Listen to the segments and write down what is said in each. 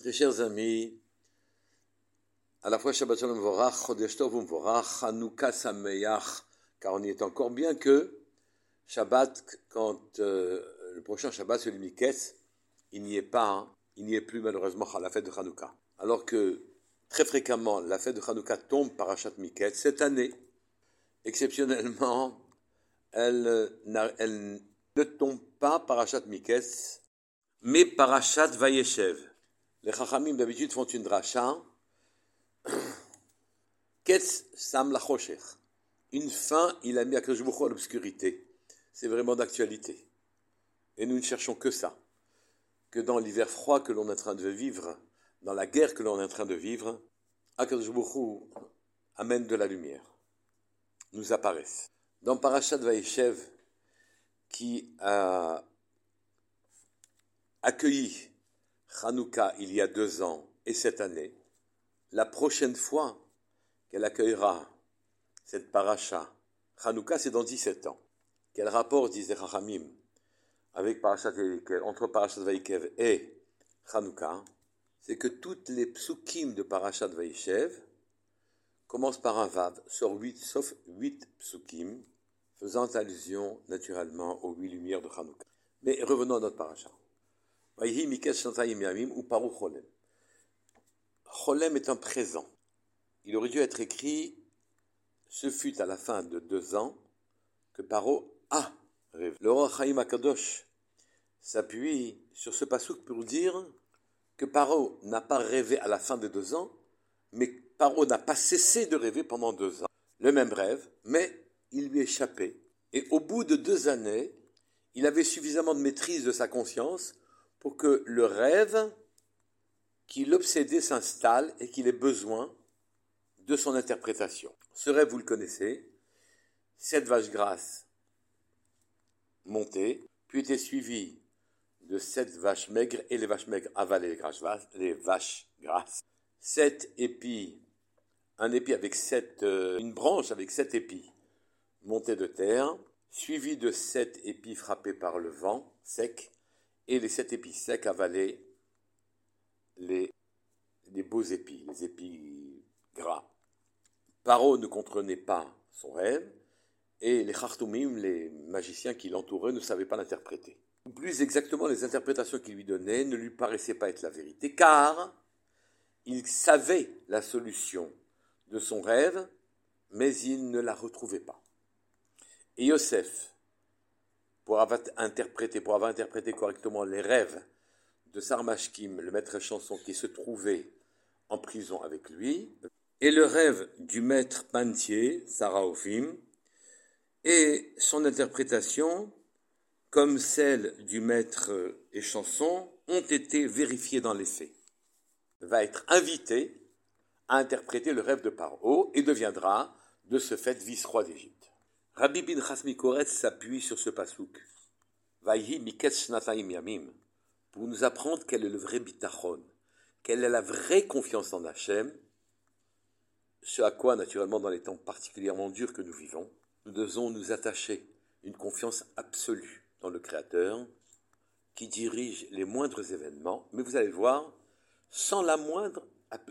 très chers amis, à la fois Shabbat Shalom Vorach, Chodesh Tov Vorach, Hanouka Sameach, car on y est encore bien que Shabbat, quand euh, le prochain Shabbat, celui Miketz, il n'y est pas, hein. il n'y est plus malheureusement à la fête de Hanouka. Alors que très fréquemment, la fête de Hanouka tombe par Achat Miketz. Cette année, exceptionnellement, elle, elle ne tombe pas par Achat Miketz, mais par Achat Vayeshev. Les Chachamim d'habitude font une dracha. Ketz Sam Lachoshech. Une fin, il a mis à l'obscurité. C'est vraiment d'actualité. Et nous ne cherchons que ça. Que dans l'hiver froid que l'on est en train de vivre, dans la guerre que l'on est en train de vivre, Akadosh amène de la lumière, nous apparaissent. Dans Parashat Vaïchev, qui a accueilli Hanouka il y a deux ans et cette année, la prochaine fois qu'elle accueillera cette paracha, Hanouka c'est dans 17 ans. Quel rapport, disait Chachamim, avec Parashat entre Parashat Vaïkev et Hanouka C'est que toutes les psukim de Parashat Vaïchev commencent par un vav, sur huit, sauf huit psukim, faisant allusion naturellement aux huit lumières de Hanouka. Mais revenons à notre Paro Cholem. Est un présent. Il aurait dû être écrit Ce fut à la fin de deux ans que Paro a rêvé. Le roi Chaim Akadosh s'appuie sur ce pasouk pour dire que Paro n'a pas rêvé à la fin de deux ans, mais Paro n'a pas cessé de rêver pendant deux ans. Le même rêve, mais il lui échappait. Et au bout de deux années, il avait suffisamment de maîtrise de sa conscience pour que le rêve qui l'obsédait s'installe et qu'il ait besoin de son interprétation. Ce rêve, vous le connaissez, sept vaches grasses montées, puis était suivi de sept vaches maigres, et les vaches maigres avalaient les, vaches grasses. Sept épis, un épi avec sept, euh, une branche avec sept épis montés de terre, suivi de sept épis frappés par le vent sec, et les sept épis secs avalaient les, beaux épis, les épis gras. Paro ne comprenait pas son rêve, et les Khartoumim, les magiciens qui l'entouraient, ne savaient pas l'interpréter. Plus exactement, les interprétations qu'il lui donnait ne lui paraissaient pas être la vérité, car il savait la solution de son rêve, mais il ne la retrouvait pas. Et Yosef, pour avoir interprété, correctement les rêves de Sarmashkim, le maître chanson qui se trouvait en prison avec lui, et le rêve du maître Pantier, Saraofim, et son interprétation, comme celle du maître et chanson, ont été vérifiées dans les faits. Va être invité à interpréter le rêve de Paro et deviendra de ce fait vice-roi d'Égypte. Rabbi bin Chasmi s'appuie sur ce pasouk. yamim, pour nous apprendre quel est le vrai bitachon, quelle est la vraie confiance en Hachem, ce à quoi, naturellement, dans les temps particulièrement durs que nous vivons, nous devons nous attacher une confiance absolue dans le Créateur, qui dirige les moindres événements, mais vous allez voir, sans, la moindre,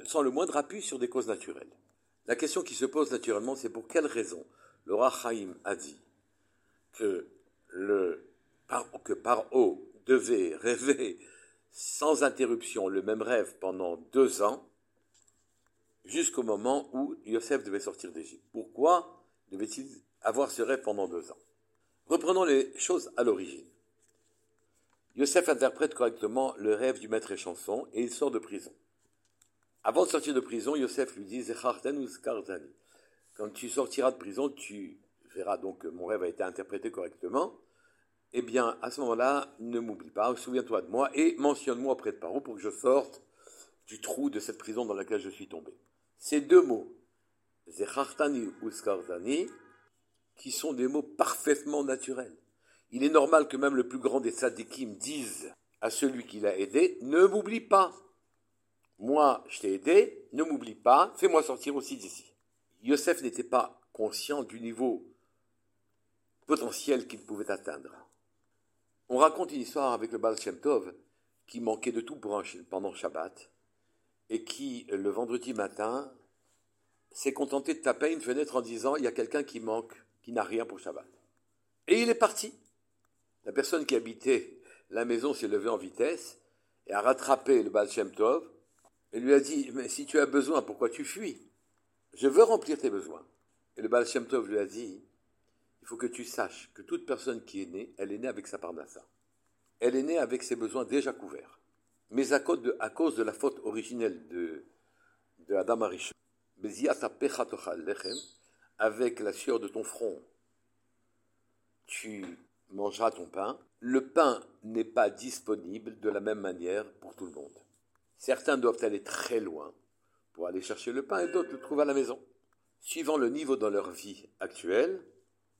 sans le moindre appui sur des causes naturelles. La question qui se pose naturellement, c'est pour quelle raison le Chaim a dit que, le, que Paro devait rêver sans interruption le même rêve pendant deux ans, jusqu'au moment où Yosef devait sortir d'Égypte. Pourquoi devait-il avoir ce rêve pendant deux ans? Reprenons les choses à l'origine. Yosef interprète correctement le rêve du maître et chanson et il sort de prison. Avant de sortir de prison, Yosef lui dit ou quand tu sortiras de prison, tu verras donc que mon rêve a été interprété correctement. Eh bien, à ce moment-là, ne m'oublie pas, souviens-toi de moi et mentionne-moi auprès de Paro pour que je sorte du trou de cette prison dans laquelle je suis tombé. Ces deux mots, Zechartani ou Skardani, qui sont des mots parfaitement naturels. Il est normal que même le plus grand des tzadikim dise à celui qui l'a aidé, ne m'oublie pas. Moi, je t'ai aidé, ne m'oublie pas, fais-moi sortir aussi d'ici. Yosef n'était pas conscient du niveau potentiel qu'il pouvait atteindre. On raconte une histoire avec le Baal Shem Tov qui manquait de tout pour pendant Shabbat et qui, le vendredi matin, s'est contenté de taper une fenêtre en disant il y a quelqu'un qui manque, qui n'a rien pour Shabbat. Et il est parti. La personne qui habitait la maison s'est levée en vitesse et a rattrapé le Baal Shem Tov et lui a dit Mais si tu as besoin, pourquoi tu fuis? Je veux remplir tes besoins. Et le Baal Shem Tov lui a dit Il faut que tu saches que toute personne qui est née, elle est née avec sa parnassa. Elle est née avec ses besoins déjà couverts. Mais à cause de, de la faute originelle de, de Adam Arishon, avec la sueur de ton front, tu mangeras ton pain. Le pain n'est pas disponible de la même manière pour tout le monde. Certains doivent aller très loin pour aller chercher le pain et d'autres le trouvent à la maison. Suivant le niveau dans leur vie actuelle,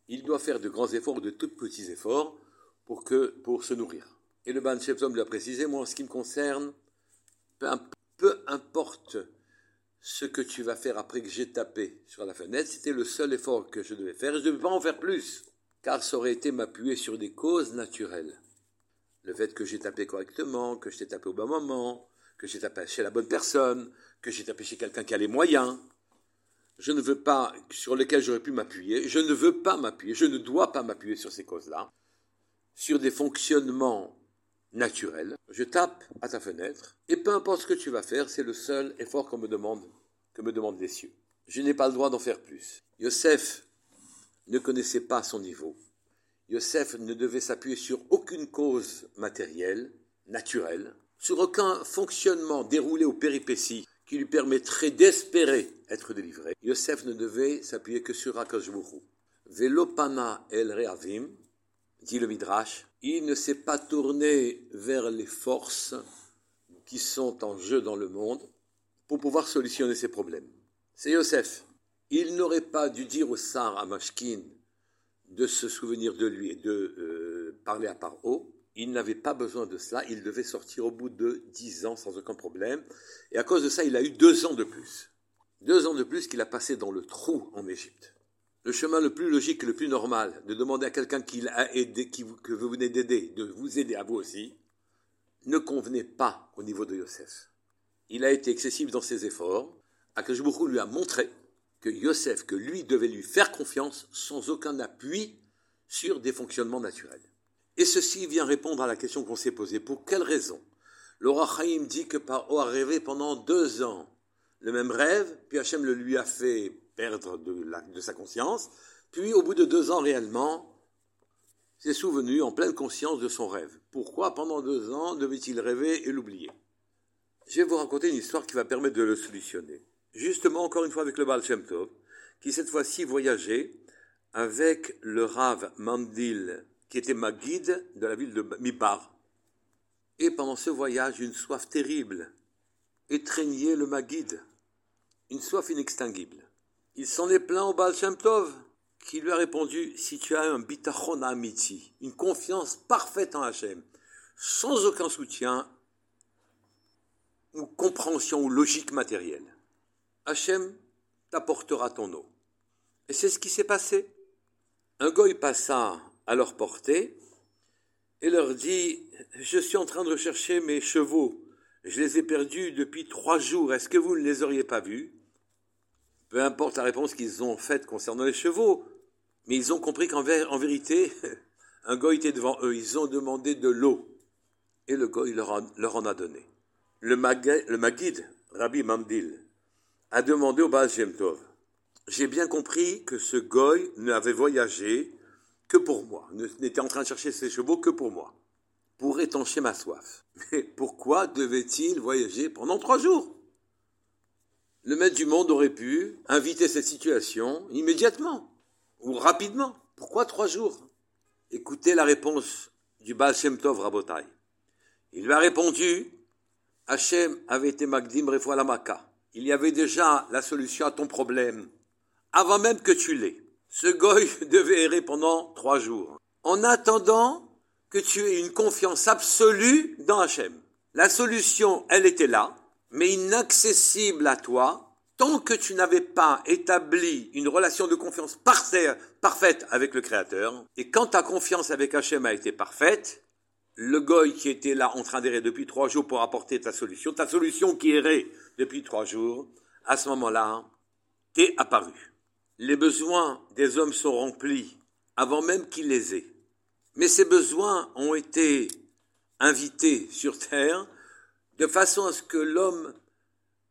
ils doivent faire de grands efforts ou de tout petits efforts pour, que, pour se nourrir. Et le Ban Sheptom l'a précisé, moi en ce qui me concerne, peu importe ce que tu vas faire après que j'ai tapé sur la fenêtre, c'était le seul effort que je devais faire, je ne devais pas en faire plus, car ça aurait été m'appuyer sur des causes naturelles. Le fait que j'ai tapé correctement, que je t'ai tapé au bon moment, que j'ai tapé chez la bonne personne, que j'ai tapé chez quelqu'un qui a les moyens, je ne veux pas, sur lesquels j'aurais pu m'appuyer, je ne veux pas m'appuyer, je ne dois pas m'appuyer sur ces causes-là, sur des fonctionnements naturel. Je tape à ta fenêtre et peu importe ce que tu vas faire, c'est le seul effort qu'on me demande, que me demandent les cieux. Je n'ai pas le droit d'en faire plus. Yosef ne connaissait pas son niveau. Yosef ne devait s'appuyer sur aucune cause matérielle, naturelle, sur aucun fonctionnement déroulé aux péripéties qui lui permettrait d'espérer être délivré. Yosef ne devait s'appuyer que sur Akash Velopana el Reavim, dit le Midrash, il ne s'est pas tourné vers les forces qui sont en jeu dans le monde pour pouvoir solutionner ses problèmes. C'est Yosef. Il n'aurait pas dû dire au Sar à Mashkin de se souvenir de lui et de euh, parler à part haut. Il n'avait pas besoin de cela. Il devait sortir au bout de dix ans sans aucun problème. Et à cause de ça, il a eu deux ans de plus. Deux ans de plus qu'il a passé dans le trou en Égypte le chemin le plus logique le plus normal de demander à quelqu'un qui aidé, que vous venez d'aider, de vous aider à vous aussi, ne convenait pas au niveau de Yosef. Il a été excessif dans ses efforts. Akashbourou lui a montré que Yosef, que lui devait lui faire confiance sans aucun appui sur des fonctionnements naturels. Et ceci vient répondre à la question qu'on s'est posée. Pour quelle raison Laura Chaim dit que Paro a rêvé pendant deux ans le même rêve, puis Hachem le lui a fait perdre de, sa conscience, puis au bout de deux ans réellement, s'est souvenu en pleine conscience de son rêve. Pourquoi pendant deux ans devait-il rêver et l'oublier Je vais vous raconter une histoire qui va permettre de le solutionner. Justement, encore une fois avec le Baal Shem Tov, qui cette fois-ci voyageait avec le Rav Mandil, qui était ma guide de la ville de Mipar. Et pendant ce voyage, une soif terrible étreignait le Magid, une soif inextinguible. Il s'en est plaint au Baal Shem Tov, qui lui a répondu Si tu as un bitachon amiti, une confiance parfaite en Hachem, sans aucun soutien ou compréhension ou logique matérielle, Hachem t'apportera ton eau. Et c'est ce qui s'est passé. Un goy passa à leur portée et leur dit Je suis en train de rechercher mes chevaux. Je les ai perdus depuis trois jours. Est-ce que vous ne les auriez pas vus? Peu importe la réponse qu'ils ont faite concernant les chevaux, mais ils ont compris qu'en vérité, un goy était devant eux. Ils ont demandé de l'eau. Et le goy leur, en a donné. Le, Magid, Rabbi Mandil, a demandé au Baal J'ai bien compris que ce goy n'avait voyagé que pour moi, n'était en train de chercher ses chevaux que pour moi, pour étancher ma soif. Mais pourquoi devait-il voyager pendant trois jours? Le maître du monde aurait pu inviter cette situation immédiatement ou rapidement. Pourquoi trois jours? Écoutez la réponse du Baal Shem Tov Rabotai. Il lui a répondu Hachem avait été Magdim la Maka. Il y avait déjà la solution à ton problème avant même que tu l'aies. Ce goy devait errer pendant trois jours en attendant que tu aies une confiance absolue dans Hachem. La solution, elle était là mais inaccessible à toi tant que tu n'avais pas établi une relation de confiance parfaite avec le Créateur. Et quand ta confiance avec Hachem a été parfaite, le goy qui était là en train d'errer depuis trois jours pour apporter ta solution, ta solution qui errait depuis trois jours, à ce moment-là, t'es apparu. Les besoins des hommes sont remplis avant même qu'ils les aient. Mais ces besoins ont été invités sur terre de façon à ce que l'homme,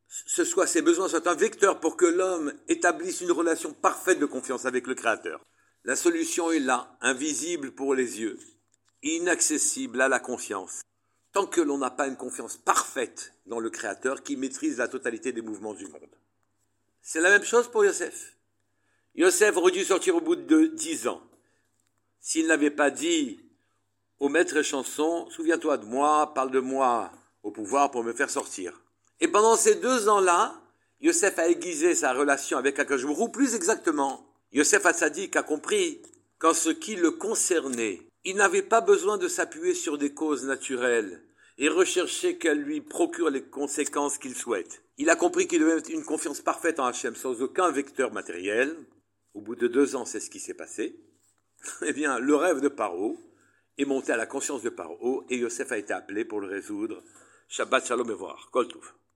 ce soit, ces besoins soient un vecteur pour que l'homme établisse une relation parfaite de confiance avec le Créateur. La solution est là, invisible pour les yeux, inaccessible à la conscience. Tant que l'on n'a pas une confiance parfaite dans le Créateur qui maîtrise la totalité des mouvements du monde. C'est la même chose pour Yosef. Yosef aurait dû sortir au bout de dix ans. S'il n'avait pas dit au maître chanson, souviens-toi de moi, parle de moi au pouvoir pour me faire sortir. Et pendant ces deux ans-là, Yosef a aiguisé sa relation avec Akashbourou, plus exactement. Yosef Hatzadik a compris qu'en ce qui le concernait, il n'avait pas besoin de s'appuyer sur des causes naturelles et rechercher qu'elles lui procurent les conséquences qu'il souhaite. Il a compris qu'il devait avoir une confiance parfaite en Hachem sans aucun vecteur matériel. Au bout de deux ans, c'est ce qui s'est passé. Eh bien, le rêve de Paro est monté à la conscience de Paro et Yosef a été appelé pour le résoudre. Shabbat Shalom et voir. Kol